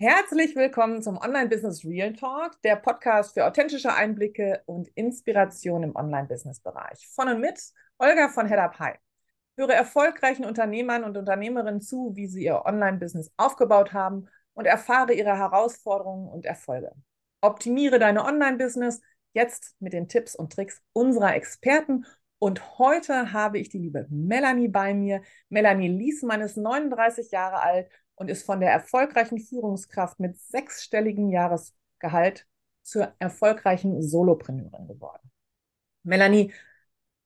Herzlich willkommen zum Online Business Real Talk, der Podcast für authentische Einblicke und Inspiration im Online Business Bereich. Von und mit Olga von Head Up High. Höre erfolgreichen Unternehmern und Unternehmerinnen zu, wie sie ihr Online Business aufgebaut haben und erfahre ihre Herausforderungen und Erfolge. Optimiere deine Online Business jetzt mit den Tipps und Tricks unserer Experten und heute habe ich die liebe Melanie bei mir. Melanie Liesmann ist 39 Jahre alt und ist von der erfolgreichen Führungskraft mit sechsstelligem Jahresgehalt zur erfolgreichen Solopreneurin geworden. Melanie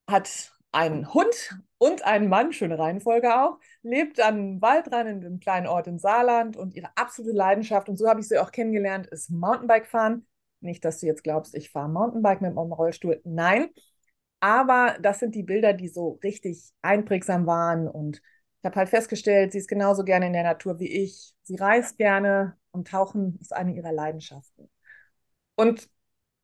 hat einen Hund und einen Mann, schöne Reihenfolge auch, lebt am Waldrand in einem kleinen Ort im Saarland und ihre absolute Leidenschaft, und so habe ich sie auch kennengelernt, ist Mountainbike fahren. Nicht, dass du jetzt glaubst, ich fahre Mountainbike mit meinem Rollstuhl. Nein, aber das sind die Bilder, die so richtig einprägsam waren und ich habe halt festgestellt, sie ist genauso gerne in der Natur wie ich. Sie reist gerne und Tauchen ist eine ihrer Leidenschaften. Und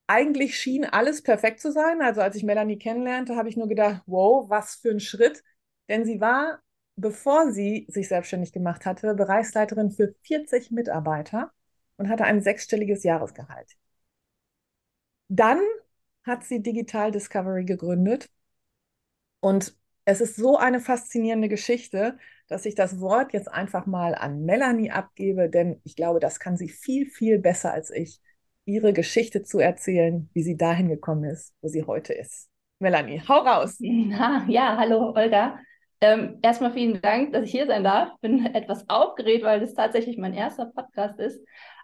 eigentlich schien alles perfekt zu sein. Also als ich Melanie kennenlernte, habe ich nur gedacht, wow, was für ein Schritt. Denn sie war, bevor sie sich selbstständig gemacht hatte, Bereichsleiterin für 40 Mitarbeiter und hatte ein sechsstelliges Jahresgehalt. Dann hat sie Digital Discovery gegründet und es ist so eine faszinierende Geschichte, dass ich das Wort jetzt einfach mal an Melanie abgebe, denn ich glaube, das kann sie viel, viel besser als ich, ihre Geschichte zu erzählen, wie sie dahin gekommen ist, wo sie heute ist. Melanie, hau raus. Na, ja, hallo Olga. Ähm, erstmal vielen Dank, dass ich hier sein darf. Bin etwas aufgeregt, weil das tatsächlich mein erster Podcast ist,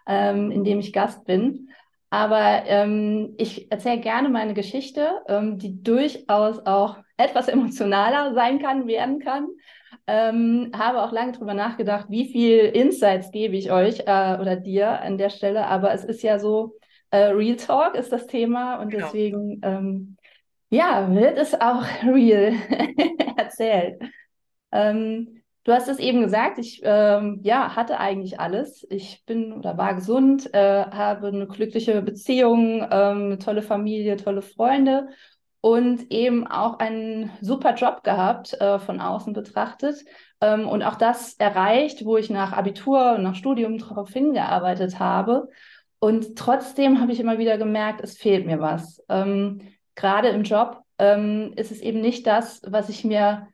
ähm, in dem ich Gast bin. Aber ähm, ich erzähle gerne meine Geschichte, ähm, die durchaus auch etwas emotionaler sein kann, werden kann. Ähm, habe auch lange drüber nachgedacht, wie viel Insights gebe ich euch äh, oder dir an der Stelle. Aber es ist ja so, äh, Real Talk ist das Thema und genau. deswegen, ähm, ja, wird es auch real erzählt. Ähm, Du hast es eben gesagt, ich ähm, ja, hatte eigentlich alles. Ich bin oder war gesund, äh, habe eine glückliche Beziehung, ähm, eine tolle Familie, tolle Freunde und eben auch einen super Job gehabt, äh, von außen betrachtet. Ähm, und auch das erreicht, wo ich nach Abitur und nach Studium darauf hingearbeitet habe. Und trotzdem habe ich immer wieder gemerkt, es fehlt mir was. Ähm, gerade im Job ähm, ist es eben nicht das, was ich mir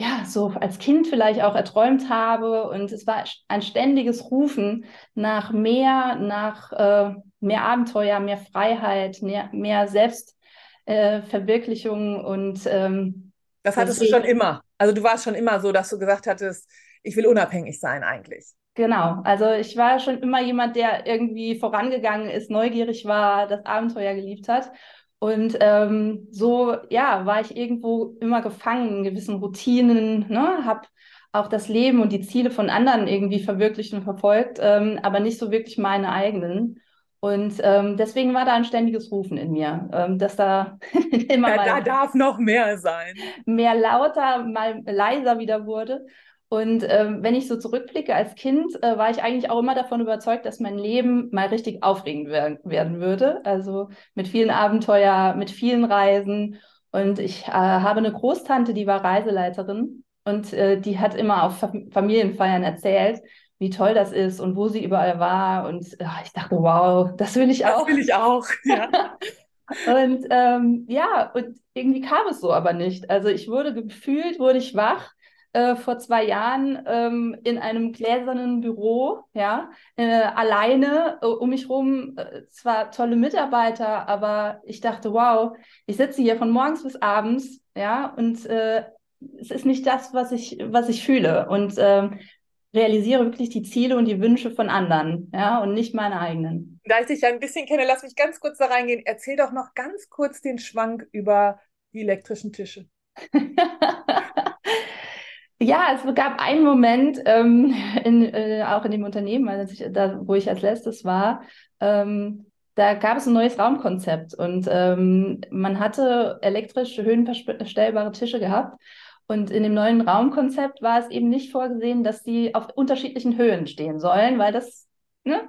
ja, so als Kind vielleicht auch erträumt habe. Und es war ein ständiges Rufen nach mehr, nach äh, mehr Abenteuer, mehr Freiheit, mehr, mehr Selbstverwirklichung äh, und ähm, das hattest deswegen, du schon immer. Also du warst schon immer so, dass du gesagt hattest, ich will unabhängig sein eigentlich. Genau, also ich war schon immer jemand, der irgendwie vorangegangen ist, neugierig war, das Abenteuer geliebt hat. Und ähm, so, ja, war ich irgendwo immer gefangen in gewissen Routinen, ne? habe auch das Leben und die Ziele von anderen irgendwie verwirklicht und verfolgt, ähm, aber nicht so wirklich meine eigenen. Und ähm, deswegen war da ein ständiges Rufen in mir, ähm, dass da immer ja, mal da darf noch mehr sein. Mehr lauter, mal leiser wieder wurde. Und ähm, wenn ich so zurückblicke als Kind, äh, war ich eigentlich auch immer davon überzeugt, dass mein Leben mal richtig aufregend wer werden würde. Also mit vielen Abenteuer, mit vielen Reisen. Und ich äh, habe eine Großtante, die war Reiseleiterin und äh, die hat immer auf Familienfeiern erzählt, wie toll das ist und wo sie überall war. Und ach, ich dachte, wow, das will ich auch. Das will ich auch, ja. und ähm, ja, und irgendwie kam es so aber nicht. Also ich wurde gefühlt, wurde ich wach äh, vor zwei Jahren ähm, in einem gläsernen Büro, ja, äh, alleine äh, um mich rum, äh, zwar tolle Mitarbeiter, aber ich dachte, wow, ich sitze hier von morgens bis abends, ja, und äh, es ist nicht das, was ich, was ich fühle und ähm, realisiere wirklich die Ziele und die Wünsche von anderen, ja, und nicht meine eigenen. Da ich dich ja ein bisschen kenne, lass mich ganz kurz da reingehen. Erzähl doch noch ganz kurz den Schwank über die elektrischen Tische. Ja, es gab einen Moment, ähm, in, äh, auch in dem Unternehmen, also ich, da, wo ich als letztes war, ähm, da gab es ein neues Raumkonzept und ähm, man hatte elektrisch höhenverstellbare Tische gehabt. Und in dem neuen Raumkonzept war es eben nicht vorgesehen, dass die auf unterschiedlichen Höhen stehen sollen, weil das, ne,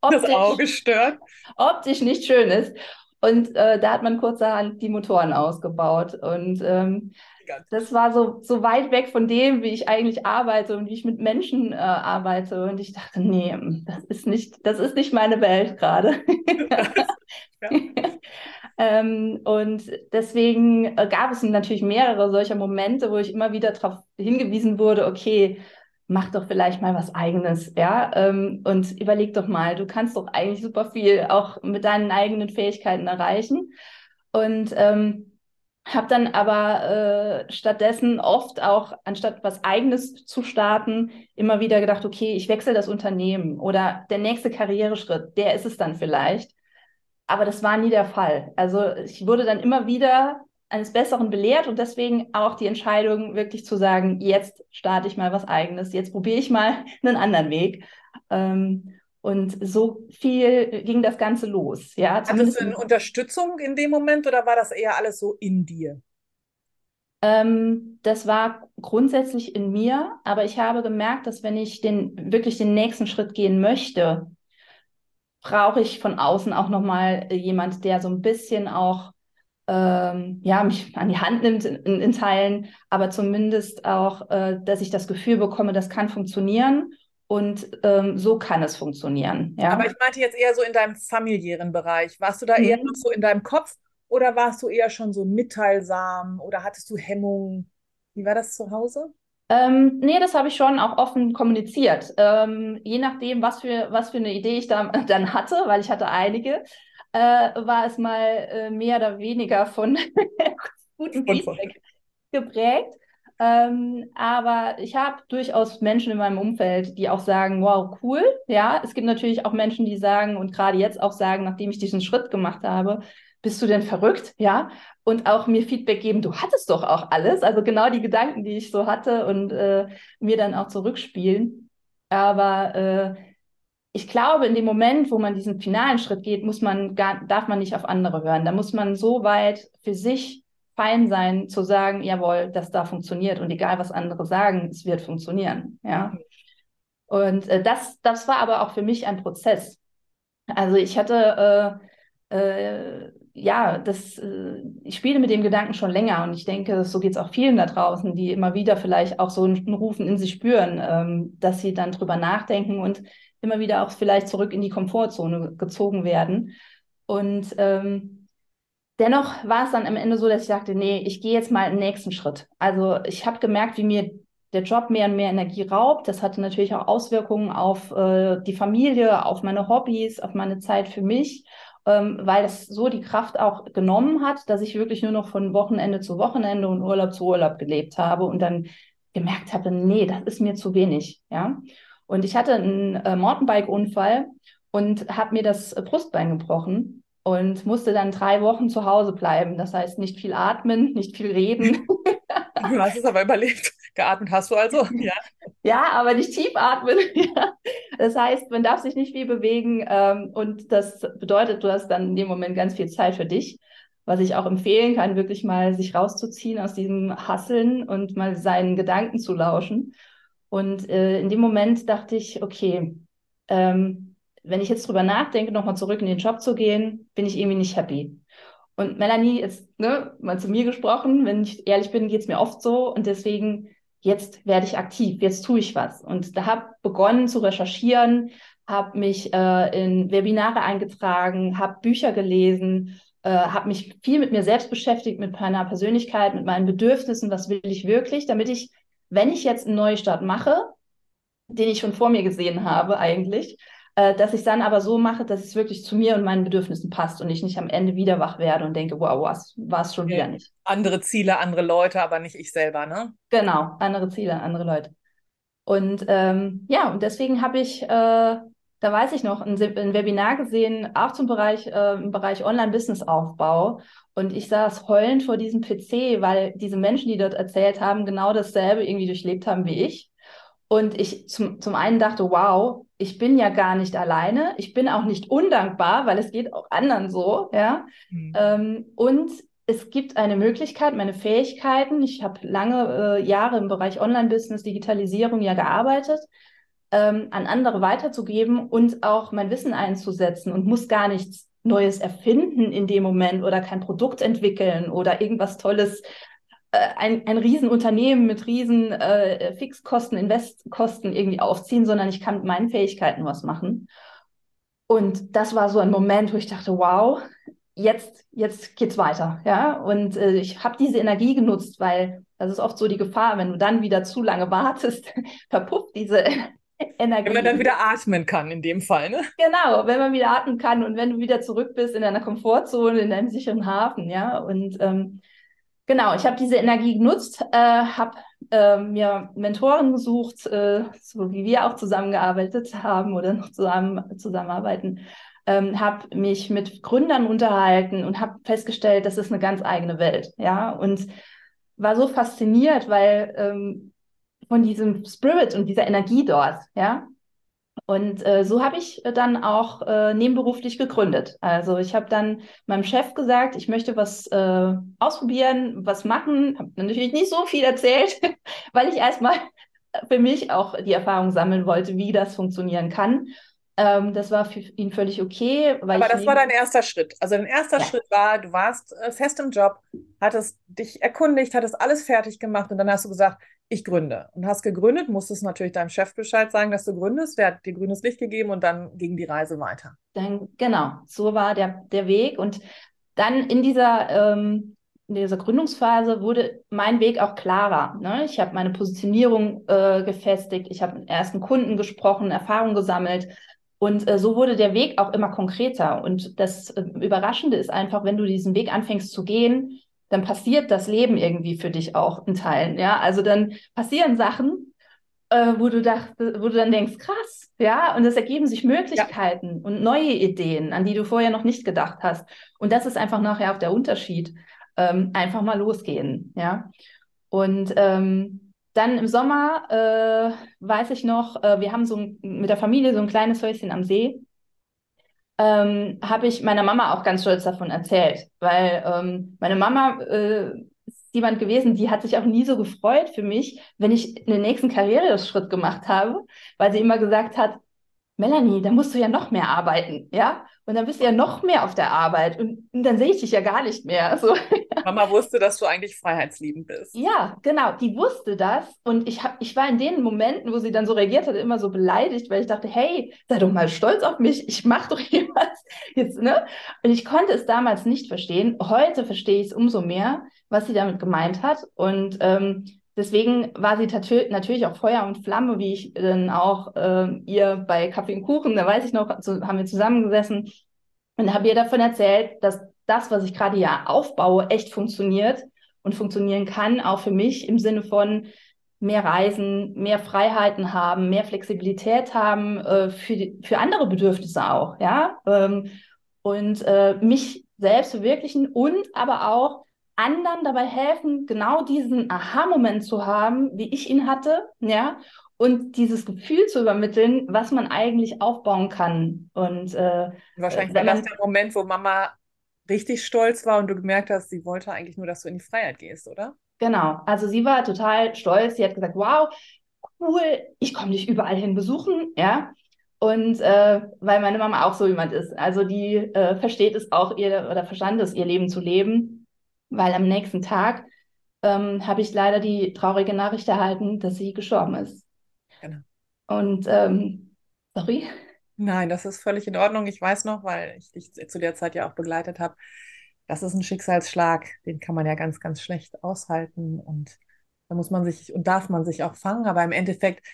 optisch, das Auge stört. Optisch nicht schön ist. Und äh, da hat man kurzerhand die Motoren ausgebaut. Und ähm, das war so, so weit weg von dem, wie ich eigentlich arbeite und wie ich mit Menschen äh, arbeite. Und ich dachte, nee, das ist nicht, das ist nicht meine Welt gerade. ähm, und deswegen äh, gab es natürlich mehrere solcher Momente, wo ich immer wieder darauf hingewiesen wurde, okay, mach doch vielleicht mal was eigenes, ja, ähm, und überleg doch mal, du kannst doch eigentlich super viel auch mit deinen eigenen Fähigkeiten erreichen. Und ähm, habe dann aber äh, stattdessen oft auch, anstatt was Eigenes zu starten, immer wieder gedacht, okay, ich wechsle das Unternehmen oder der nächste Karriereschritt, der ist es dann vielleicht. Aber das war nie der Fall. Also ich wurde dann immer wieder eines Besseren belehrt und deswegen auch die Entscheidung, wirklich zu sagen, jetzt starte ich mal was Eigenes, jetzt probiere ich mal einen anderen Weg. Ähm, und so viel ging das Ganze los. Ja, Hattest du eine Unterstützung in dem Moment oder war das eher alles so in dir? Ähm, das war grundsätzlich in mir, aber ich habe gemerkt, dass wenn ich den, wirklich den nächsten Schritt gehen möchte, brauche ich von außen auch nochmal jemand, der so ein bisschen auch ähm, ja, mich an die Hand nimmt in, in, in Teilen, aber zumindest auch, äh, dass ich das Gefühl bekomme, das kann funktionieren und ähm, so kann es funktionieren. Ja? Aber ich meinte jetzt eher so in deinem familiären Bereich. Warst du da mhm. eher noch so in deinem Kopf oder warst du eher schon so mitteilsam oder hattest du Hemmungen? Wie war das zu Hause? Ähm, nee, das habe ich schon auch offen kommuniziert. Ähm, je nachdem, was für, was für eine Idee ich da, dann hatte, weil ich hatte einige, äh, war es mal äh, mehr oder weniger von guten Feedback geprägt. Ähm, aber ich habe durchaus Menschen in meinem Umfeld, die auch sagen, wow, cool. Ja, es gibt natürlich auch Menschen, die sagen und gerade jetzt auch sagen, nachdem ich diesen Schritt gemacht habe, bist du denn verrückt? Ja, und auch mir Feedback geben, du hattest doch auch alles. Also genau die Gedanken, die ich so hatte und äh, mir dann auch zurückspielen. Aber äh, ich glaube, in dem Moment, wo man diesen finalen Schritt geht, muss man gar, darf man nicht auf andere hören. Da muss man so weit für sich fein sein, zu sagen, jawohl, das da funktioniert und egal, was andere sagen, es wird funktionieren. Ja. Und äh, das, das war aber auch für mich ein Prozess. Also ich hatte, äh, äh, ja, das, äh, ich spiele mit dem Gedanken schon länger und ich denke, so geht es auch vielen da draußen, die immer wieder vielleicht auch so einen Rufen in sich spüren, ähm, dass sie dann drüber nachdenken und immer wieder auch vielleicht zurück in die Komfortzone gezogen werden. Und ähm, Dennoch war es dann am Ende so, dass ich sagte, nee, ich gehe jetzt mal einen nächsten Schritt. Also ich habe gemerkt, wie mir der Job mehr und mehr Energie raubt. Das hatte natürlich auch Auswirkungen auf äh, die Familie, auf meine Hobbys, auf meine Zeit für mich, ähm, weil es so die Kraft auch genommen hat, dass ich wirklich nur noch von Wochenende zu Wochenende und Urlaub zu Urlaub gelebt habe und dann gemerkt habe, nee, das ist mir zu wenig. Ja. Und ich hatte einen äh, Mountainbike-Unfall und habe mir das Brustbein gebrochen und musste dann drei Wochen zu Hause bleiben. Das heißt, nicht viel atmen, nicht viel reden. Du hast es aber überlebt. Geatmet hast du also, ja. Ja, aber nicht tief atmen. Das heißt, man darf sich nicht viel bewegen ähm, und das bedeutet, du hast dann in dem Moment ganz viel Zeit für dich. Was ich auch empfehlen kann, wirklich mal sich rauszuziehen aus diesem Hasseln und mal seinen Gedanken zu lauschen. Und äh, in dem Moment dachte ich, okay, ähm, wenn ich jetzt drüber nachdenke, nochmal zurück in den Job zu gehen, bin ich irgendwie nicht happy. Und Melanie ist ne, mal zu mir gesprochen, wenn ich ehrlich bin, geht es mir oft so und deswegen jetzt werde ich aktiv, jetzt tue ich was. Und da habe begonnen zu recherchieren, habe mich äh, in Webinare eingetragen, habe Bücher gelesen, äh, habe mich viel mit mir selbst beschäftigt, mit meiner Persönlichkeit, mit meinen Bedürfnissen, was will ich wirklich, damit ich, wenn ich jetzt einen Neustart mache, den ich schon vor mir gesehen habe eigentlich, äh, dass ich es dann aber so mache, dass es wirklich zu mir und meinen Bedürfnissen passt und ich nicht am Ende wieder wach werde und denke, wow, was war es schon okay. wieder nicht. Andere Ziele, andere Leute, aber nicht ich selber, ne? Genau, andere Ziele, andere Leute. Und ähm, ja, und deswegen habe ich, äh, da weiß ich noch, ein, ein, Webinar gesehen, auch zum Bereich, äh, im Bereich Online-Business-Aufbau. Und ich saß heulend vor diesem PC, weil diese Menschen, die dort erzählt haben, genau dasselbe irgendwie durchlebt haben wie ich Und ich zum, zum einen dachte, wow, ich bin ja gar nicht alleine. Ich bin auch nicht undankbar, weil es geht auch anderen so, ja. Mhm. Ähm, und es gibt eine Möglichkeit, meine Fähigkeiten, ich habe lange äh, Jahre im Bereich Online-Business, Digitalisierung ja gearbeitet, ähm, an andere weiterzugeben und auch mein Wissen einzusetzen und muss gar nichts Neues erfinden in dem Moment oder kein Produkt entwickeln oder irgendwas Tolles, ein, ein Riesenunternehmen mit riesen äh, Fixkosten, Investkosten irgendwie aufziehen, sondern ich kann mit meinen Fähigkeiten was machen. Und das war so ein Moment, wo ich dachte, wow, jetzt, jetzt geht's weiter, ja. Und äh, ich habe diese Energie genutzt, weil das ist oft so die Gefahr, wenn du dann wieder zu lange wartest, verpufft diese Energie. Wenn man dann wieder atmen kann, in dem Fall, ne? Genau, wenn man wieder atmen kann und wenn du wieder zurück bist in deiner Komfortzone, in deinem sicheren Hafen, ja. Und ähm, genau, ich habe diese Energie genutzt, äh, habe äh, mir Mentoren gesucht, äh, so wie wir auch zusammengearbeitet haben oder noch zusammen zusammenarbeiten ähm, habe mich mit Gründern unterhalten und habe festgestellt, das ist eine ganz eigene Welt, ja, und war so fasziniert, weil ähm, von diesem Spirit und dieser Energie dort, ja. Und äh, so habe ich dann auch äh, nebenberuflich gegründet. Also ich habe dann meinem Chef gesagt, ich möchte was äh, ausprobieren, was machen. Habe natürlich nicht so viel erzählt, weil ich erstmal für mich auch die Erfahrung sammeln wollte, wie das funktionieren kann. Ähm, das war für ihn völlig okay. Aber das war dein erster Schritt. Also dein erster ja. Schritt war, du warst äh, fest im Job, hattest dich erkundigt, hattest alles fertig gemacht und dann hast du gesagt, ich gründe. Und hast gegründet, musstest natürlich deinem Chef Bescheid sagen, dass du gründest. Der hat dir grünes Licht gegeben und dann ging die Reise weiter. Dann, genau, so war der, der Weg. Und dann in dieser, ähm, in dieser Gründungsphase wurde mein Weg auch klarer. Ne? Ich habe meine Positionierung äh, gefestigt, ich habe mit ersten Kunden gesprochen, Erfahrung gesammelt und äh, so wurde der Weg auch immer konkreter. Und das äh, Überraschende ist einfach, wenn du diesen Weg anfängst zu gehen, dann passiert das Leben irgendwie für dich auch in Teilen. Ja, also dann passieren Sachen, äh, wo du dacht, wo du dann denkst, krass, ja, und es ergeben sich Möglichkeiten ja. und neue Ideen, an die du vorher noch nicht gedacht hast. Und das ist einfach nachher auch der Unterschied. Ähm, einfach mal losgehen, ja. Und ähm, dann im Sommer äh, weiß ich noch, äh, wir haben so ein, mit der Familie so ein kleines Häuschen am See. Ähm, habe ich meiner Mama auch ganz stolz davon erzählt, weil ähm, meine Mama äh, ist jemand gewesen, die hat sich auch nie so gefreut für mich, wenn ich den nächsten Karriereschritt gemacht habe, weil sie immer gesagt hat, Melanie, da musst du ja noch mehr arbeiten, ja? Und dann bist du ja noch mehr auf der Arbeit und, und dann sehe ich dich ja gar nicht mehr. So. Mama wusste, dass du eigentlich freiheitsliebend bist. Ja, genau, die wusste das und ich, hab, ich war in den Momenten, wo sie dann so reagiert hat, immer so beleidigt, weil ich dachte, hey, sei doch mal stolz auf mich, ich mache doch hier was jetzt, ne? Und ich konnte es damals nicht verstehen. Heute verstehe ich es umso mehr, was sie damit gemeint hat und ähm, Deswegen war sie natürlich auch Feuer und Flamme, wie ich dann auch äh, ihr bei Kaffee und Kuchen, da weiß ich noch, so, haben wir zusammengesessen und habe ihr davon erzählt, dass das, was ich gerade ja aufbaue, echt funktioniert und funktionieren kann, auch für mich im Sinne von mehr Reisen, mehr Freiheiten haben, mehr Flexibilität haben äh, für, die, für andere Bedürfnisse auch, ja. Ähm, und äh, mich selbst verwirklichen und aber auch anderen dabei helfen, genau diesen Aha-Moment zu haben, wie ich ihn hatte, ja, und dieses Gefühl zu übermitteln, was man eigentlich aufbauen kann. Und äh, wahrscheinlich war das der Moment, wo Mama richtig stolz war und du gemerkt hast, sie wollte eigentlich nur, dass du in die Freiheit gehst, oder? Genau. Also sie war total stolz. Sie hat gesagt, wow, cool, ich komme dich überall hin besuchen, ja. Und äh, weil meine Mama auch so jemand ist. Also die äh, versteht es auch ihr oder verstand es, ihr Leben zu leben weil am nächsten Tag ähm, habe ich leider die traurige Nachricht erhalten, dass sie gestorben ist. Genau. Und ähm, sorry. Nein, das ist völlig in Ordnung. Ich weiß noch, weil ich dich zu der Zeit ja auch begleitet habe, das ist ein Schicksalsschlag, den kann man ja ganz, ganz schlecht aushalten und da muss man sich und darf man sich auch fangen. Aber im Endeffekt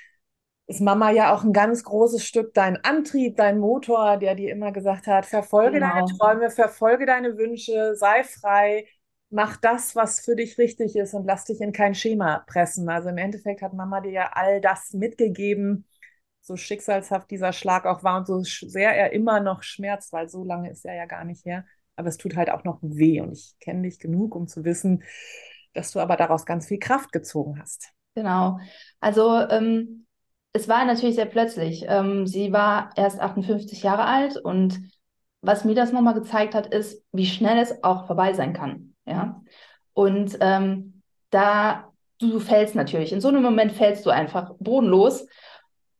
ist Mama ja auch ein ganz großes Stück dein Antrieb, dein Motor, der dir immer gesagt hat, verfolge genau. deine Träume, verfolge deine Wünsche, sei frei, mach das, was für dich richtig ist und lass dich in kein Schema pressen. Also im Endeffekt hat Mama dir ja all das mitgegeben, so schicksalshaft dieser Schlag auch war und so sehr er immer noch schmerzt, weil so lange ist er ja gar nicht her. Aber es tut halt auch noch weh und ich kenne dich genug, um zu wissen, dass du aber daraus ganz viel Kraft gezogen hast. Genau. Also ähm, es war natürlich sehr plötzlich. Ähm, sie war erst 58 Jahre alt und was mir das nochmal gezeigt hat, ist, wie schnell es auch vorbei sein kann. Ja. Und ähm, da du, du fällst natürlich. In so einem Moment fällst du einfach bodenlos.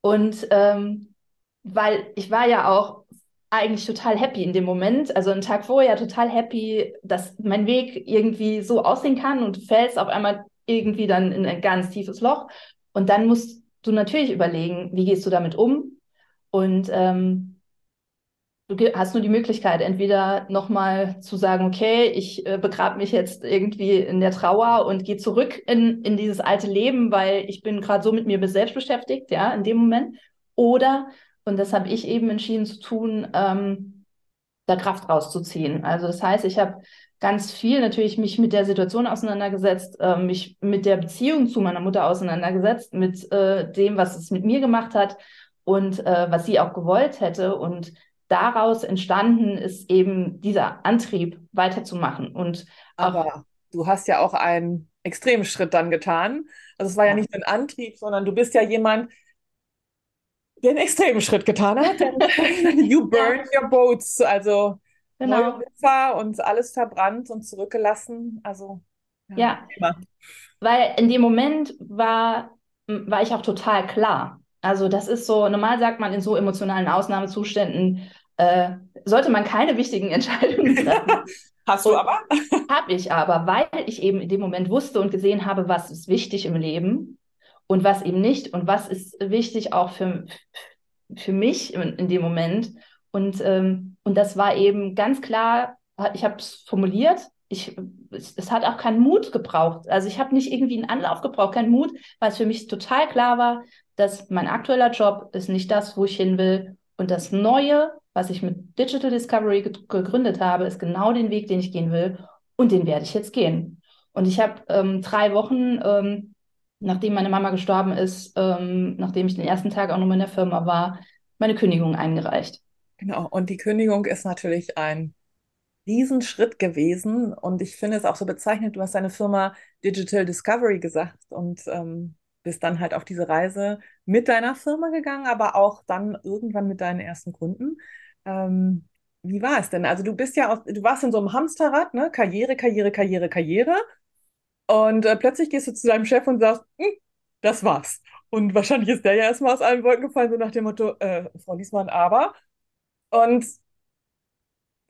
Und ähm, weil ich war ja auch eigentlich total happy in dem Moment, also einen Tag vorher total happy, dass mein Weg irgendwie so aussehen kann und du fällst auf einmal irgendwie dann in ein ganz tiefes Loch. Und dann musst du natürlich überlegen, wie gehst du damit um? Und ähm, du hast nur die Möglichkeit, entweder nochmal zu sagen, okay, ich äh, begrabe mich jetzt irgendwie in der Trauer und gehe zurück in, in dieses alte Leben, weil ich bin gerade so mit mir selbst beschäftigt, ja, in dem Moment. Oder, und das habe ich eben entschieden zu tun, ähm, da Kraft rauszuziehen. Also das heißt, ich habe ganz viel natürlich mich mit der Situation auseinandergesetzt, äh, mich mit der Beziehung zu meiner Mutter auseinandergesetzt, mit äh, dem, was es mit mir gemacht hat und äh, was sie auch gewollt hätte und daraus entstanden ist eben dieser Antrieb weiterzumachen. Und aber du hast ja auch einen extremen Schritt dann getan. Also es war ja, ja nicht ein Antrieb, sondern du bist ja jemand, der einen extremen Schritt getan hat. you burn ja. your boats, also genau. und alles verbrannt und zurückgelassen. Also ja, ja. weil in dem Moment war, war ich auch total klar. Also das ist so, normal sagt man in so emotionalen Ausnahmezuständen, äh, sollte man keine wichtigen Entscheidungen treffen. Hast du aber? Habe ich aber, weil ich eben in dem Moment wusste und gesehen habe, was ist wichtig im Leben und was eben nicht und was ist wichtig auch für, für mich in, in dem Moment. Und, ähm, und das war eben ganz klar, ich habe es formuliert, ich, es, es, hat auch keinen Mut gebraucht. Also ich habe nicht irgendwie einen Anlauf gebraucht, keinen Mut, weil es für mich total klar war, dass mein aktueller Job ist nicht das, wo ich hin will. Und das Neue, was ich mit Digital Discovery gegründet habe, ist genau den Weg, den ich gehen will. Und den werde ich jetzt gehen. Und ich habe ähm, drei Wochen, ähm, nachdem meine Mama gestorben ist, ähm, nachdem ich den ersten Tag auch noch in der Firma war, meine Kündigung eingereicht. Genau. Und die Kündigung ist natürlich ein Riesenschritt gewesen. Und ich finde es auch so bezeichnend, du hast deine Firma Digital Discovery gesagt. Und ähm, bist dann halt auf diese Reise mit deiner Firma gegangen, aber auch dann irgendwann mit deinen ersten Kunden. Ähm, wie war es denn? Also du bist ja, aus, du warst in so einem Hamsterrad, ne? Karriere, Karriere, Karriere, Karriere. Und äh, plötzlich gehst du zu deinem Chef und sagst, hm, das war's. Und wahrscheinlich ist der ja erstmal aus allen Wolken gefallen, so nach dem Motto, äh, Frau Liesmann, aber. Und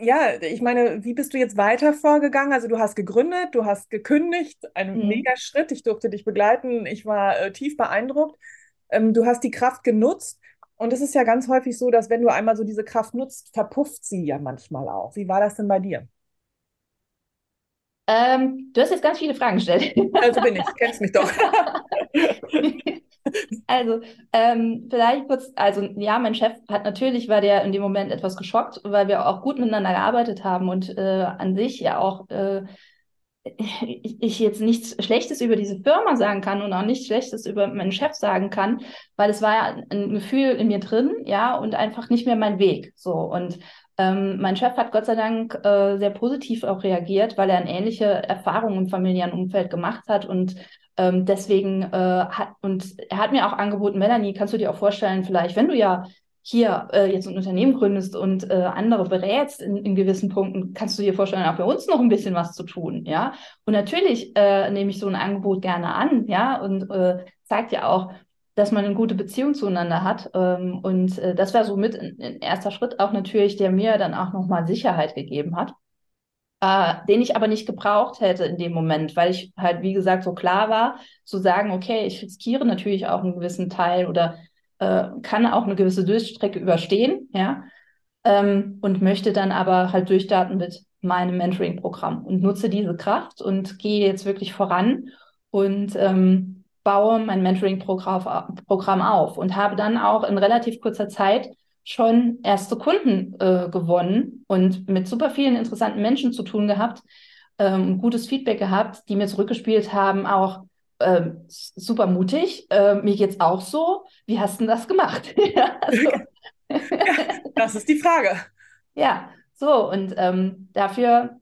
ja, ich meine, wie bist du jetzt weiter vorgegangen? Also du hast gegründet, du hast gekündigt, ein mhm. mega Schritt. Ich durfte dich begleiten. Ich war äh, tief beeindruckt. Ähm, du hast die Kraft genutzt. Und es ist ja ganz häufig so, dass wenn du einmal so diese Kraft nutzt, verpufft sie ja manchmal auch. Wie war das denn bei dir? Ähm, du hast jetzt ganz viele Fragen gestellt. Also bin ich, kennst mich doch. Also, ähm, vielleicht kurz, also ja, mein Chef hat natürlich, war der in dem Moment etwas geschockt, weil wir auch gut miteinander gearbeitet haben und äh, an sich ja auch äh, ich jetzt nichts Schlechtes über diese Firma sagen kann und auch nichts Schlechtes über meinen Chef sagen kann, weil es war ja ein Gefühl in mir drin, ja, und einfach nicht mehr mein Weg. So. Und ähm, mein Chef hat Gott sei Dank äh, sehr positiv auch reagiert, weil er eine ähnliche Erfahrung im familiären Umfeld gemacht hat und ähm, deswegen äh, hat, und er hat mir auch angeboten, Melanie, kannst du dir auch vorstellen, vielleicht, wenn du ja hier äh, jetzt ein Unternehmen gründest und äh, andere berätst in, in, gewissen Punkten, kannst du dir vorstellen, auch für uns noch ein bisschen was zu tun, ja. Und natürlich äh, nehme ich so ein Angebot gerne an, ja, und äh, zeigt ja auch, dass man eine gute Beziehung zueinander hat. Ähm, und äh, das war so mit ein, ein erster Schritt auch natürlich, der mir dann auch nochmal Sicherheit gegeben hat äh, den ich aber nicht gebraucht hätte in dem Moment, weil ich halt, wie gesagt, so klar war, zu sagen, okay, ich riskiere natürlich auch einen gewissen Teil oder äh, kann auch eine gewisse Durchstrecke überstehen, ja, ähm, und möchte dann aber halt durchstarten mit meinem Mentoring-Programm und nutze diese Kraft und gehe jetzt wirklich voran und ähm, baue mein Mentoring-Programm auf und habe dann auch in relativ kurzer Zeit schon erste Kunden äh, gewonnen und mit super vielen interessanten Menschen zu tun gehabt, ähm, gutes Feedback gehabt, die mir zurückgespielt haben, auch äh, super mutig. Äh, mir geht's auch so. Wie hast du das gemacht? also, ja, das ist die Frage. ja, so und ähm, dafür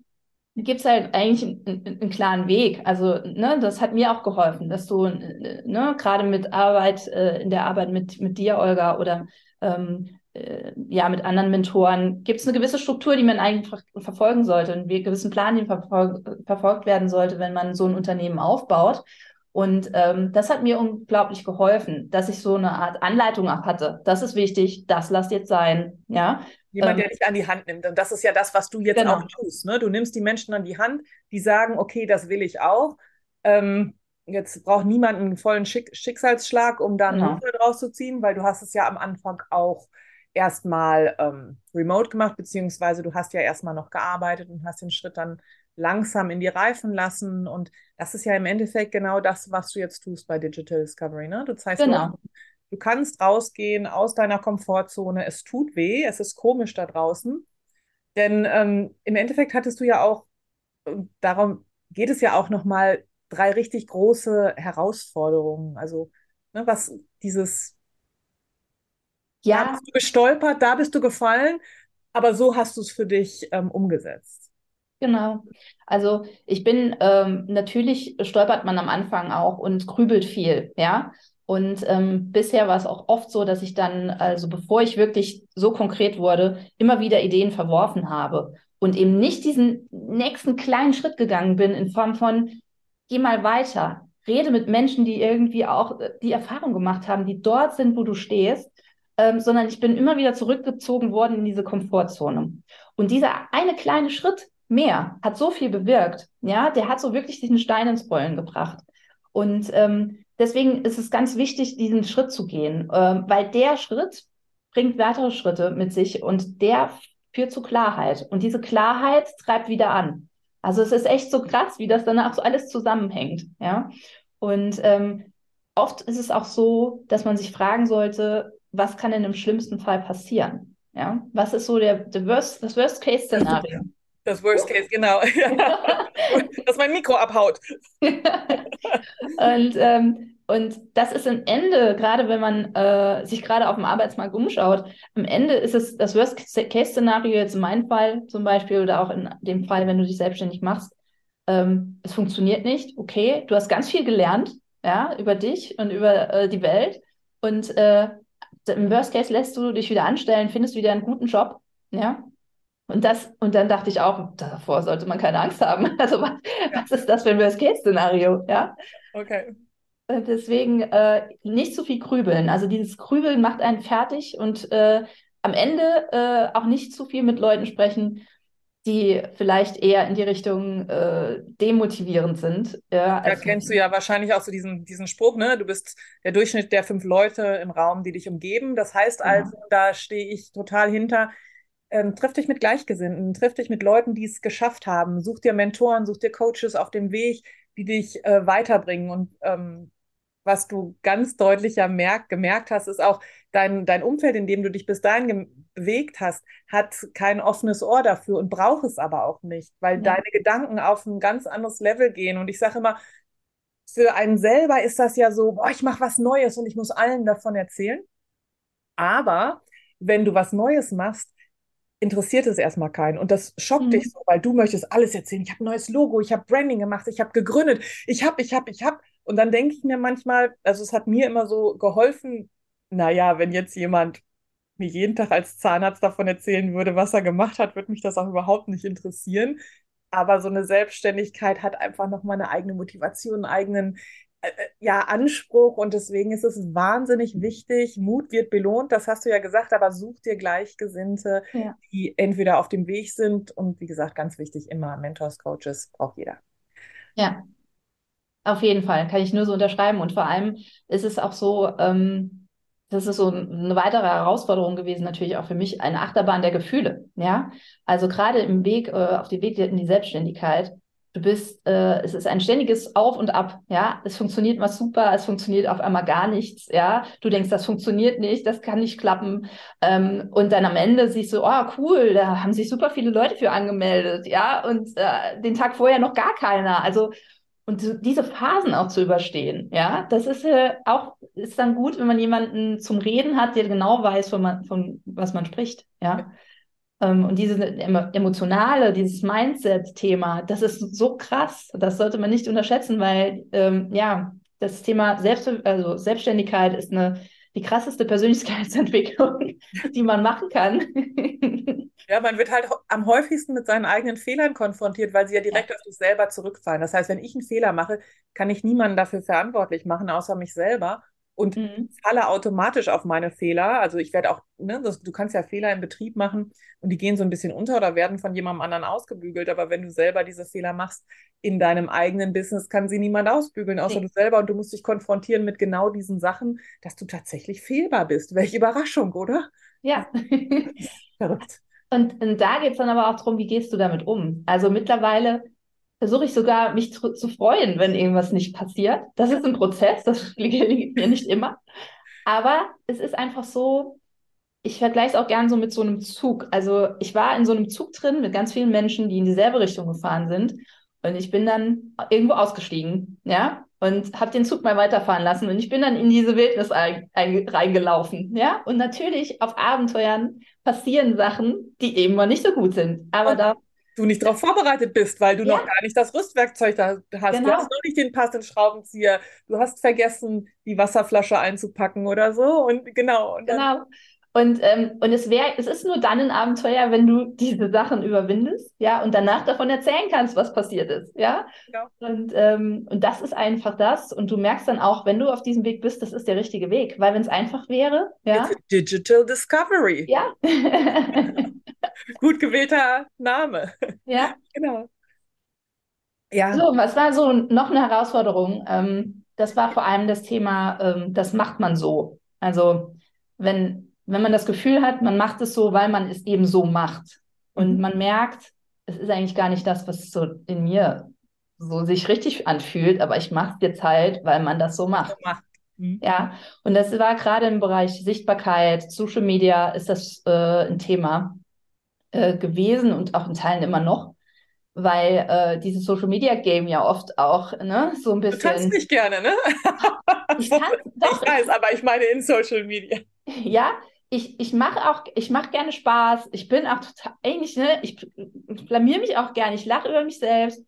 gibt es halt eigentlich einen, einen, klaren Weg. Also, ne, das hat mir auch geholfen, dass du, ne, gerade mit Arbeit, äh, in der Arbeit mit, mit dir, Olga, oder ähm, äh, ja, mit anderen Mentoren, gibt es eine gewisse Struktur, die man eigentlich verfolgen sollte, einen gewissen Plan, den verfol verfolgt werden sollte, wenn man so ein Unternehmen aufbaut. Und ähm, das hat mir unglaublich geholfen, dass ich so eine Art Anleitung auch hatte. Das ist wichtig, das lasst jetzt sein, ja. Jemand, ähm, der dich an die Hand nimmt. Und das ist ja das, was du jetzt genau. auch tust. Ne? Du nimmst die Menschen an die Hand, die sagen, okay, das will ich auch. Ähm, jetzt braucht niemand einen vollen Schick Schicksalsschlag, um da einen genau. draus zu ziehen, weil du hast es ja am Anfang auch erstmal ähm, remote gemacht, beziehungsweise du hast ja erstmal noch gearbeitet und hast den Schritt dann langsam in die Reifen lassen. Und das ist ja im Endeffekt genau das, was du jetzt tust bei Digital Discovery. Ne? Du zeigst, genau. du, du kannst rausgehen aus deiner Komfortzone. Es tut weh, es ist komisch da draußen. Denn ähm, im Endeffekt hattest du ja auch, darum geht es ja auch nochmal, drei richtig große Herausforderungen. Also, ne, was dieses ja. Da bist du gestolpert, da bist du gefallen, aber so hast du es für dich ähm, umgesetzt. Genau. Also ich bin ähm, natürlich stolpert man am Anfang auch und grübelt viel, ja. Und ähm, bisher war es auch oft so, dass ich dann, also bevor ich wirklich so konkret wurde, immer wieder Ideen verworfen habe und eben nicht diesen nächsten kleinen Schritt gegangen bin in Form von, geh mal weiter, rede mit Menschen, die irgendwie auch äh, die Erfahrung gemacht haben, die dort sind, wo du stehst ähm, sondern ich bin immer wieder zurückgezogen worden in diese Komfortzone. Und dieser eine kleine Schritt mehr hat so viel bewirkt, ja, der hat so wirklich diesen Stein ins Rollen gebracht. Und ähm, deswegen ist es ganz wichtig, diesen Schritt zu gehen, ähm, weil der Schritt bringt weitere Schritte mit sich und der führt zu Klarheit. Und diese Klarheit treibt wieder an. Also es ist echt so krass, wie das danach so alles zusammenhängt, ja. Und ähm, oft ist es auch so, dass man sich fragen sollte, was kann denn im schlimmsten Fall passieren? Ja, was ist so der, der Worst, das Worst-Case-Szenario? Das Worst Case, genau. Dass mein Mikro abhaut. und, ähm, und das ist am Ende, gerade wenn man äh, sich gerade auf dem Arbeitsmarkt umschaut, am Ende ist es das Worst-Case-Szenario, jetzt in meinem Fall zum Beispiel oder auch in dem Fall, wenn du dich selbstständig machst, ähm, es funktioniert nicht. Okay, du hast ganz viel gelernt, ja, über dich und über äh, die Welt. Und äh, im Worst Case lässt du dich wieder anstellen, findest wieder einen guten Job, ja. Und das, und dann dachte ich auch, davor sollte man keine Angst haben. Also was, ja. was ist das für ein Worst-Case-Szenario? Ja. Okay. Deswegen äh, nicht zu viel grübeln. Also dieses Grübeln macht einen fertig und äh, am Ende äh, auch nicht zu viel mit Leuten sprechen, die vielleicht eher in die Richtung äh, demotivierend sind. Ja, da kennst du ja wahrscheinlich auch so diesen, diesen Spruch, ne? Du bist der Durchschnitt der fünf Leute im Raum, die dich umgeben. Das heißt ja. also, da stehe ich total hinter. Ähm, triff dich mit Gleichgesinnten, triff dich mit Leuten, die es geschafft haben. Such dir Mentoren, such dir Coaches auf dem Weg, die dich äh, weiterbringen. Und ähm, was du ganz deutlich ja merk, gemerkt hast, ist auch, dein, dein Umfeld, in dem du dich bis dahin bewegt hast, hat kein offenes Ohr dafür und braucht es aber auch nicht, weil ja. deine Gedanken auf ein ganz anderes Level gehen. Und ich sage immer, für einen selber ist das ja so, boah, ich mache was Neues und ich muss allen davon erzählen. Aber wenn du was Neues machst, interessiert es erstmal keinen. Und das schockt mhm. dich so, weil du möchtest alles erzählen. Ich habe ein neues Logo, ich habe Branding gemacht, ich habe gegründet, ich habe, ich habe, ich habe. Und dann denke ich mir manchmal, also es hat mir immer so geholfen, naja, wenn jetzt jemand mir jeden Tag als Zahnarzt davon erzählen würde, was er gemacht hat, würde mich das auch überhaupt nicht interessieren. Aber so eine Selbstständigkeit hat einfach nochmal eine eigene Motivation, einen eigenen ja, Anspruch und deswegen ist es wahnsinnig wichtig. Mut wird belohnt, das hast du ja gesagt, aber such dir Gleichgesinnte, ja. die entweder auf dem Weg sind und wie gesagt, ganz wichtig, immer Mentors, Coaches, braucht jeder. Ja, auf jeden Fall, kann ich nur so unterschreiben. Und vor allem ist es auch so, ähm, das ist so eine weitere Herausforderung gewesen, natürlich auch für mich, eine Achterbahn der Gefühle. Ja, also gerade im Weg, äh, auf dem Weg in die Selbstständigkeit, du bist, äh, es ist ein ständiges Auf und Ab. Ja, es funktioniert mal super, es funktioniert auf einmal gar nichts. Ja, du denkst, das funktioniert nicht, das kann nicht klappen. Ähm, und dann am Ende siehst du, oh cool, da haben sich super viele Leute für angemeldet. Ja, und äh, den Tag vorher noch gar keiner. Also und diese Phasen auch zu überstehen, ja, das ist äh, auch ist dann gut, wenn man jemanden zum Reden hat, der genau weiß, von, man, von was man spricht, ja. Ähm, und dieses emotionale, dieses Mindset-Thema, das ist so krass. Das sollte man nicht unterschätzen, weil ähm, ja, das Thema Selbst also Selbstständigkeit ist eine die krasseste Persönlichkeitsentwicklung, die man machen kann. Ja, man wird halt am häufigsten mit seinen eigenen Fehlern konfrontiert, weil sie ja direkt auf sich selber zurückfallen. Das heißt, wenn ich einen Fehler mache, kann ich niemanden dafür verantwortlich machen, außer mich selber und mhm. falle automatisch auf meine Fehler. Also ich werde auch, ne, das, du kannst ja Fehler im Betrieb machen und die gehen so ein bisschen unter oder werden von jemandem anderen ausgebügelt. Aber wenn du selber diese Fehler machst in deinem eigenen Business, kann sie niemand ausbügeln, außer nee. du selber. Und du musst dich konfrontieren mit genau diesen Sachen, dass du tatsächlich fehlbar bist. Welche Überraschung, oder? Ja. Verrückt. Und, und da geht es dann aber auch darum, wie gehst du damit um? Also mittlerweile versuche ich sogar, mich zu, zu, freuen, wenn irgendwas nicht passiert. Das ist ein Prozess, das gelingt mir nicht immer. Aber es ist einfach so, ich vergleiche es auch gern so mit so einem Zug. Also ich war in so einem Zug drin mit ganz vielen Menschen, die in dieselbe Richtung gefahren sind. Und ich bin dann irgendwo ausgestiegen, ja, und habe den Zug mal weiterfahren lassen. Und ich bin dann in diese Wildnis ein, ein, reingelaufen, ja. Und natürlich auf Abenteuern passieren Sachen, die eben mal nicht so gut sind. Aber da du nicht darauf vorbereitet bist, weil du ja. noch gar nicht das Rüstwerkzeug da hast. Genau. Du hast noch nicht den passenden Schraubenzieher. Du hast vergessen, die Wasserflasche einzupacken oder so. Und genau. Und genau. Und, ähm, und es wäre, es ist nur dann ein Abenteuer, wenn du diese Sachen überwindest, ja, und danach davon erzählen kannst, was passiert ist, ja. ja. Und, ähm, und das ist einfach das. Und du merkst dann auch, wenn du auf diesem Weg bist, das ist der richtige Weg. Weil wenn es einfach wäre, ja. Digital Discovery. Ja. Gut gewählter Name. Ja. Genau. Ja. So, was war so noch eine Herausforderung? Ähm, das war vor allem das Thema, ähm, das macht man so. Also, wenn, wenn man das Gefühl hat, man macht es so, weil man es eben so macht. Und mhm. man merkt, es ist eigentlich gar nicht das, was so in mir so sich richtig anfühlt, aber ich mache es jetzt halt, weil man das so macht. Macht. Mhm. Ja, und das war gerade im Bereich Sichtbarkeit, Social Media ist das äh, ein Thema äh, gewesen und auch in Teilen immer noch, weil äh, dieses Social Media Game ja oft auch ne, so ein bisschen. Du kannst nicht gerne, ne? ich, kann, doch, ich weiß, aber ich meine in Social Media. Ja, ich, ich mache auch, ich mache gerne Spaß. Ich bin auch total, eigentlich, ne, ich, ich blamier mich auch gerne, ich lache über mich selbst.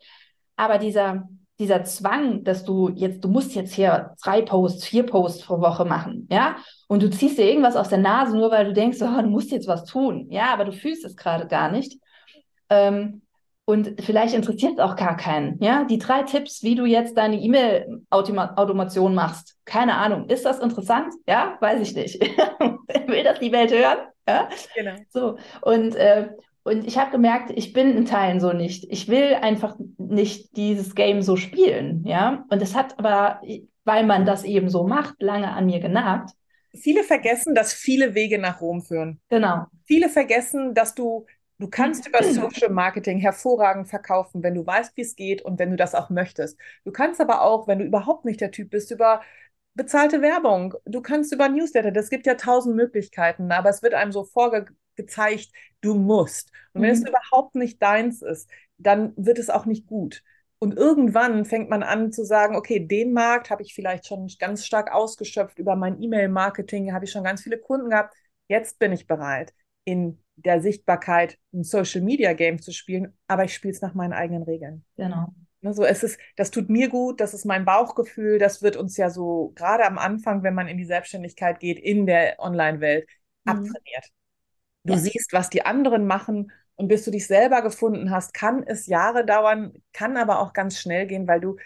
Aber dieser, dieser Zwang, dass du jetzt, du musst jetzt hier drei Posts, vier Posts pro Woche machen, ja, und du ziehst dir irgendwas aus der Nase, nur weil du denkst, oh, du musst jetzt was tun, ja, aber du fühlst es gerade gar nicht. Ähm, und vielleicht interessiert es auch gar keinen. Ja, die drei Tipps, wie du jetzt deine E-Mail-Automation machst. Keine Ahnung. Ist das interessant? Ja, weiß ich nicht. Will das die Welt hören? Ja? Genau. So. Und, äh, und ich habe gemerkt, ich bin in Teilen so nicht. Ich will einfach nicht dieses Game so spielen. Ja, und es hat aber, weil man das eben so macht, lange an mir genagt. Viele vergessen, dass viele Wege nach Rom führen. Genau. Viele vergessen, dass du Du kannst über Social Marketing hervorragend verkaufen, wenn du weißt, wie es geht und wenn du das auch möchtest. Du kannst aber auch, wenn du überhaupt nicht der Typ bist, über bezahlte Werbung. Du kannst über Newsletter. Das gibt ja tausend Möglichkeiten, aber es wird einem so vorgezeigt, du musst. Und wenn mhm. es überhaupt nicht deins ist, dann wird es auch nicht gut. Und irgendwann fängt man an zu sagen, okay, den Markt habe ich vielleicht schon ganz stark ausgeschöpft über mein E-Mail-Marketing, habe ich schon ganz viele Kunden gehabt. Jetzt bin ich bereit, in der Sichtbarkeit ein Social Media Game zu spielen, aber ich spiele es nach meinen eigenen Regeln. Genau. Also es ist, das tut mir gut, das ist mein Bauchgefühl, das wird uns ja so gerade am Anfang, wenn man in die Selbstständigkeit geht, in der Online-Welt mhm. abtrainiert. Du ja. siehst, was die anderen machen und bis du dich selber gefunden hast, kann es Jahre dauern, kann aber auch ganz schnell gehen, weil du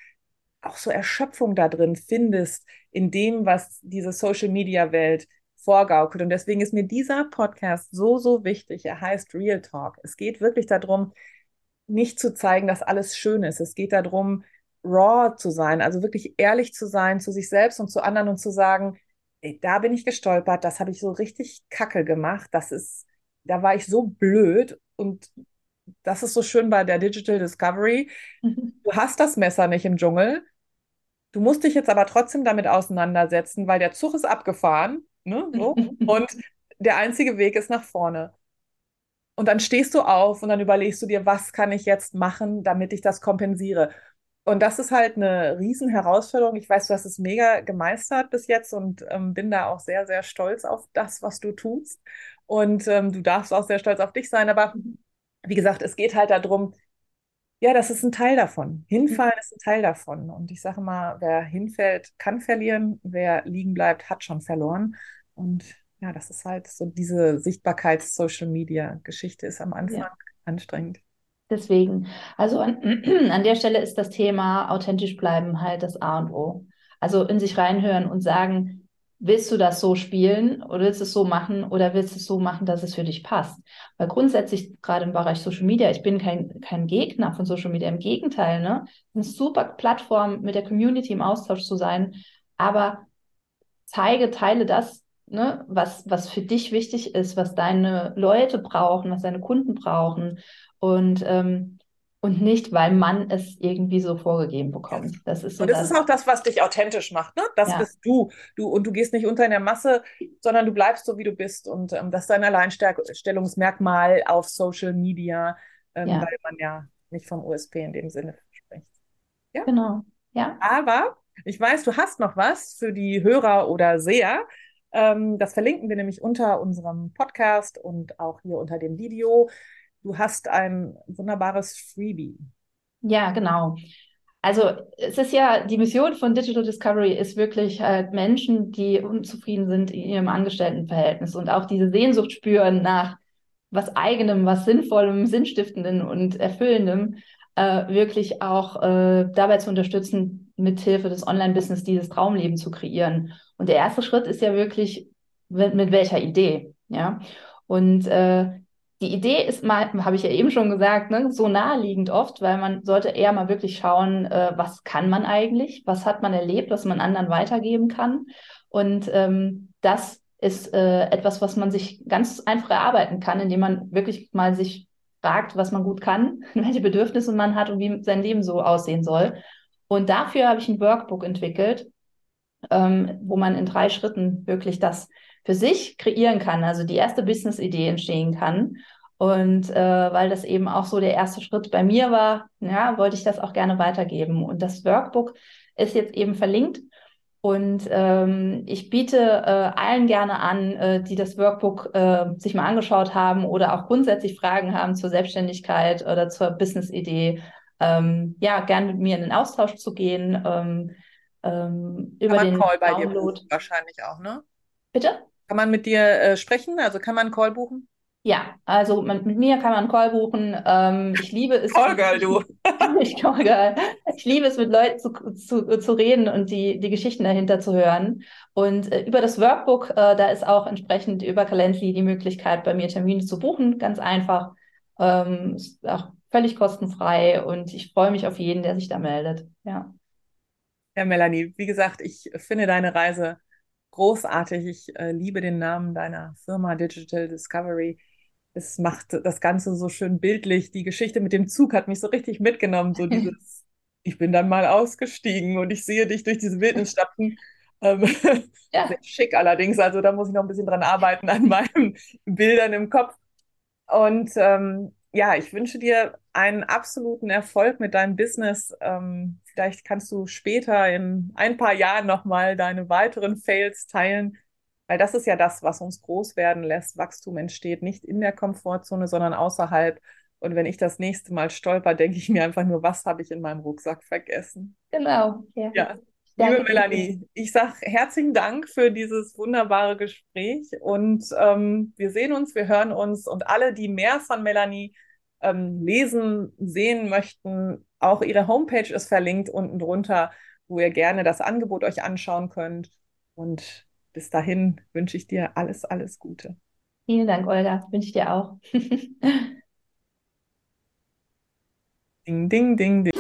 auch so Erschöpfung da drin findest in dem, was diese Social-Media-Welt vorgaukelt. Und deswegen ist mir dieser Podcast so, so wichtig. Er heißt Real Talk. Es geht wirklich darum, nicht zu zeigen, dass alles schön ist. Es geht darum, raw zu sein, also wirklich ehrlich zu sein zu sich selbst und zu anderen und zu sagen, ey, da bin ich gestolpert, das habe ich so richtig kacke gemacht, das ist, da war ich so blöd und das ist so schön bei der Digital Discovery. Du hast das Messer nicht im Dschungel. Du musst dich jetzt aber trotzdem damit auseinandersetzen, weil der Zug ist abgefahren Ne? So. Und der einzige Weg ist nach vorne. Und dann stehst du auf und dann überlegst du dir, was kann ich jetzt machen, damit ich das kompensiere. Und das ist halt eine riesen Herausforderung. Ich weiß, du hast es mega gemeistert bis jetzt und ähm, bin da auch sehr, sehr stolz auf das, was du tust. Und ähm, du darfst auch sehr stolz auf dich sein. Aber wie gesagt, es geht halt darum, ja, das ist ein Teil davon. Hinfallen ist ein Teil davon. Und ich sage mal, wer hinfällt, kann verlieren. Wer liegen bleibt, hat schon verloren. Und ja, das ist halt so diese Sichtbarkeits-Social-Media-Geschichte ist am Anfang ja. anstrengend. Deswegen, also an, an der Stelle ist das Thema authentisch bleiben halt das A und O. Also in sich reinhören und sagen, willst du das so spielen oder willst du es so machen oder willst du es so machen, dass es für dich passt? Weil grundsätzlich gerade im Bereich Social Media, ich bin kein, kein Gegner von Social Media, im Gegenteil, ne? Eine super Plattform, mit der Community im Austausch zu sein, aber zeige, teile das, ne, was, was für dich wichtig ist, was deine Leute brauchen, was deine Kunden brauchen und ähm, und nicht, weil man es irgendwie so vorgegeben bekommt. Das ist so. Und das, das ist auch das, was dich authentisch macht, ne? Das ja. bist du. Du und du gehst nicht unter in der Masse, sondern du bleibst so, wie du bist. Und ähm, das ist dein Alleinstellungsmerkmal auf Social Media, ähm, ja. weil man ja nicht vom USP in dem Sinne spricht. Ja. Genau. Ja. Aber ich weiß, du hast noch was für die Hörer oder Seher. Ähm, das verlinken wir nämlich unter unserem Podcast und auch hier unter dem Video. Du hast ein wunderbares Freebie. Ja, genau. Also es ist ja, die Mission von Digital Discovery ist wirklich halt Menschen, die unzufrieden sind in ihrem Angestelltenverhältnis und auch diese Sehnsucht spüren nach was eigenem, was sinnvollem, sinnstiftendem und erfüllendem, äh, wirklich auch äh, dabei zu unterstützen, mithilfe des Online-Business dieses Traumleben zu kreieren. Und der erste Schritt ist ja wirklich, mit, mit welcher Idee, ja. Und äh, die Idee ist mal, habe ich ja eben schon gesagt, ne, so naheliegend oft, weil man sollte eher mal wirklich schauen, äh, was kann man eigentlich, was hat man erlebt, was man anderen weitergeben kann. Und ähm, das ist äh, etwas, was man sich ganz einfach erarbeiten kann, indem man wirklich mal sich fragt, was man gut kann, welche Bedürfnisse man hat und wie sein Leben so aussehen soll. Und dafür habe ich ein Workbook entwickelt, ähm, wo man in drei Schritten wirklich das für sich kreieren kann, also die erste Business-Idee entstehen kann. Und äh, weil das eben auch so der erste Schritt bei mir war, ja, wollte ich das auch gerne weitergeben. Und das Workbook ist jetzt eben verlinkt. Und ähm, ich biete äh, allen gerne an, äh, die das Workbook äh, sich mal angeschaut haben oder auch grundsätzlich Fragen haben zur Selbstständigkeit oder zur Business-Idee, ähm, ja, gerne mit mir in den Austausch zu gehen. Ähm, ähm, über Kann man den Call bei Download. dir wahrscheinlich auch, ne? Bitte? Kann man mit dir äh, sprechen? Also kann man einen Call buchen? Ja, also man, mit mir kann man einen Call buchen. Ähm, ich liebe es. Callgirl, du. ich, Callgirl. ich liebe es, mit Leuten zu, zu, zu reden und die, die Geschichten dahinter zu hören. Und äh, über das Workbook, äh, da ist auch entsprechend über Calendly die Möglichkeit, bei mir Termine zu buchen. Ganz einfach. Ähm, ist auch völlig kostenfrei und ich freue mich auf jeden, der sich da meldet. Ja. Ja, Melanie, wie gesagt, ich finde deine Reise großartig. Ich äh, liebe den Namen deiner Firma Digital Discovery. Es macht das Ganze so schön bildlich. Die Geschichte mit dem Zug hat mich so richtig mitgenommen. So dieses, ich bin dann mal ausgestiegen und ich sehe dich durch diese Wildnis stapfen. Ähm, ja. Sehr schick allerdings. Also da muss ich noch ein bisschen dran arbeiten an meinen Bildern im Kopf. Und ähm, ja, ich wünsche dir einen absoluten Erfolg mit deinem Business. Ähm, vielleicht kannst du später in ein paar Jahren nochmal deine weiteren Fails teilen, weil das ist ja das, was uns groß werden lässt. Wachstum entsteht nicht in der Komfortzone, sondern außerhalb. Und wenn ich das nächste Mal stolper, denke ich mir einfach nur, was habe ich in meinem Rucksack vergessen? Genau. Ja. ja. Liebe Melanie, ich sage herzlichen Dank für dieses wunderbare Gespräch und ähm, wir sehen uns, wir hören uns und alle, die mehr von Melanie ähm, lesen, sehen möchten, auch ihre Homepage ist verlinkt unten drunter, wo ihr gerne das Angebot euch anschauen könnt. Und bis dahin wünsche ich dir alles, alles Gute. Vielen Dank, Olga. Wünsche ich dir auch. ding, ding, ding, ding.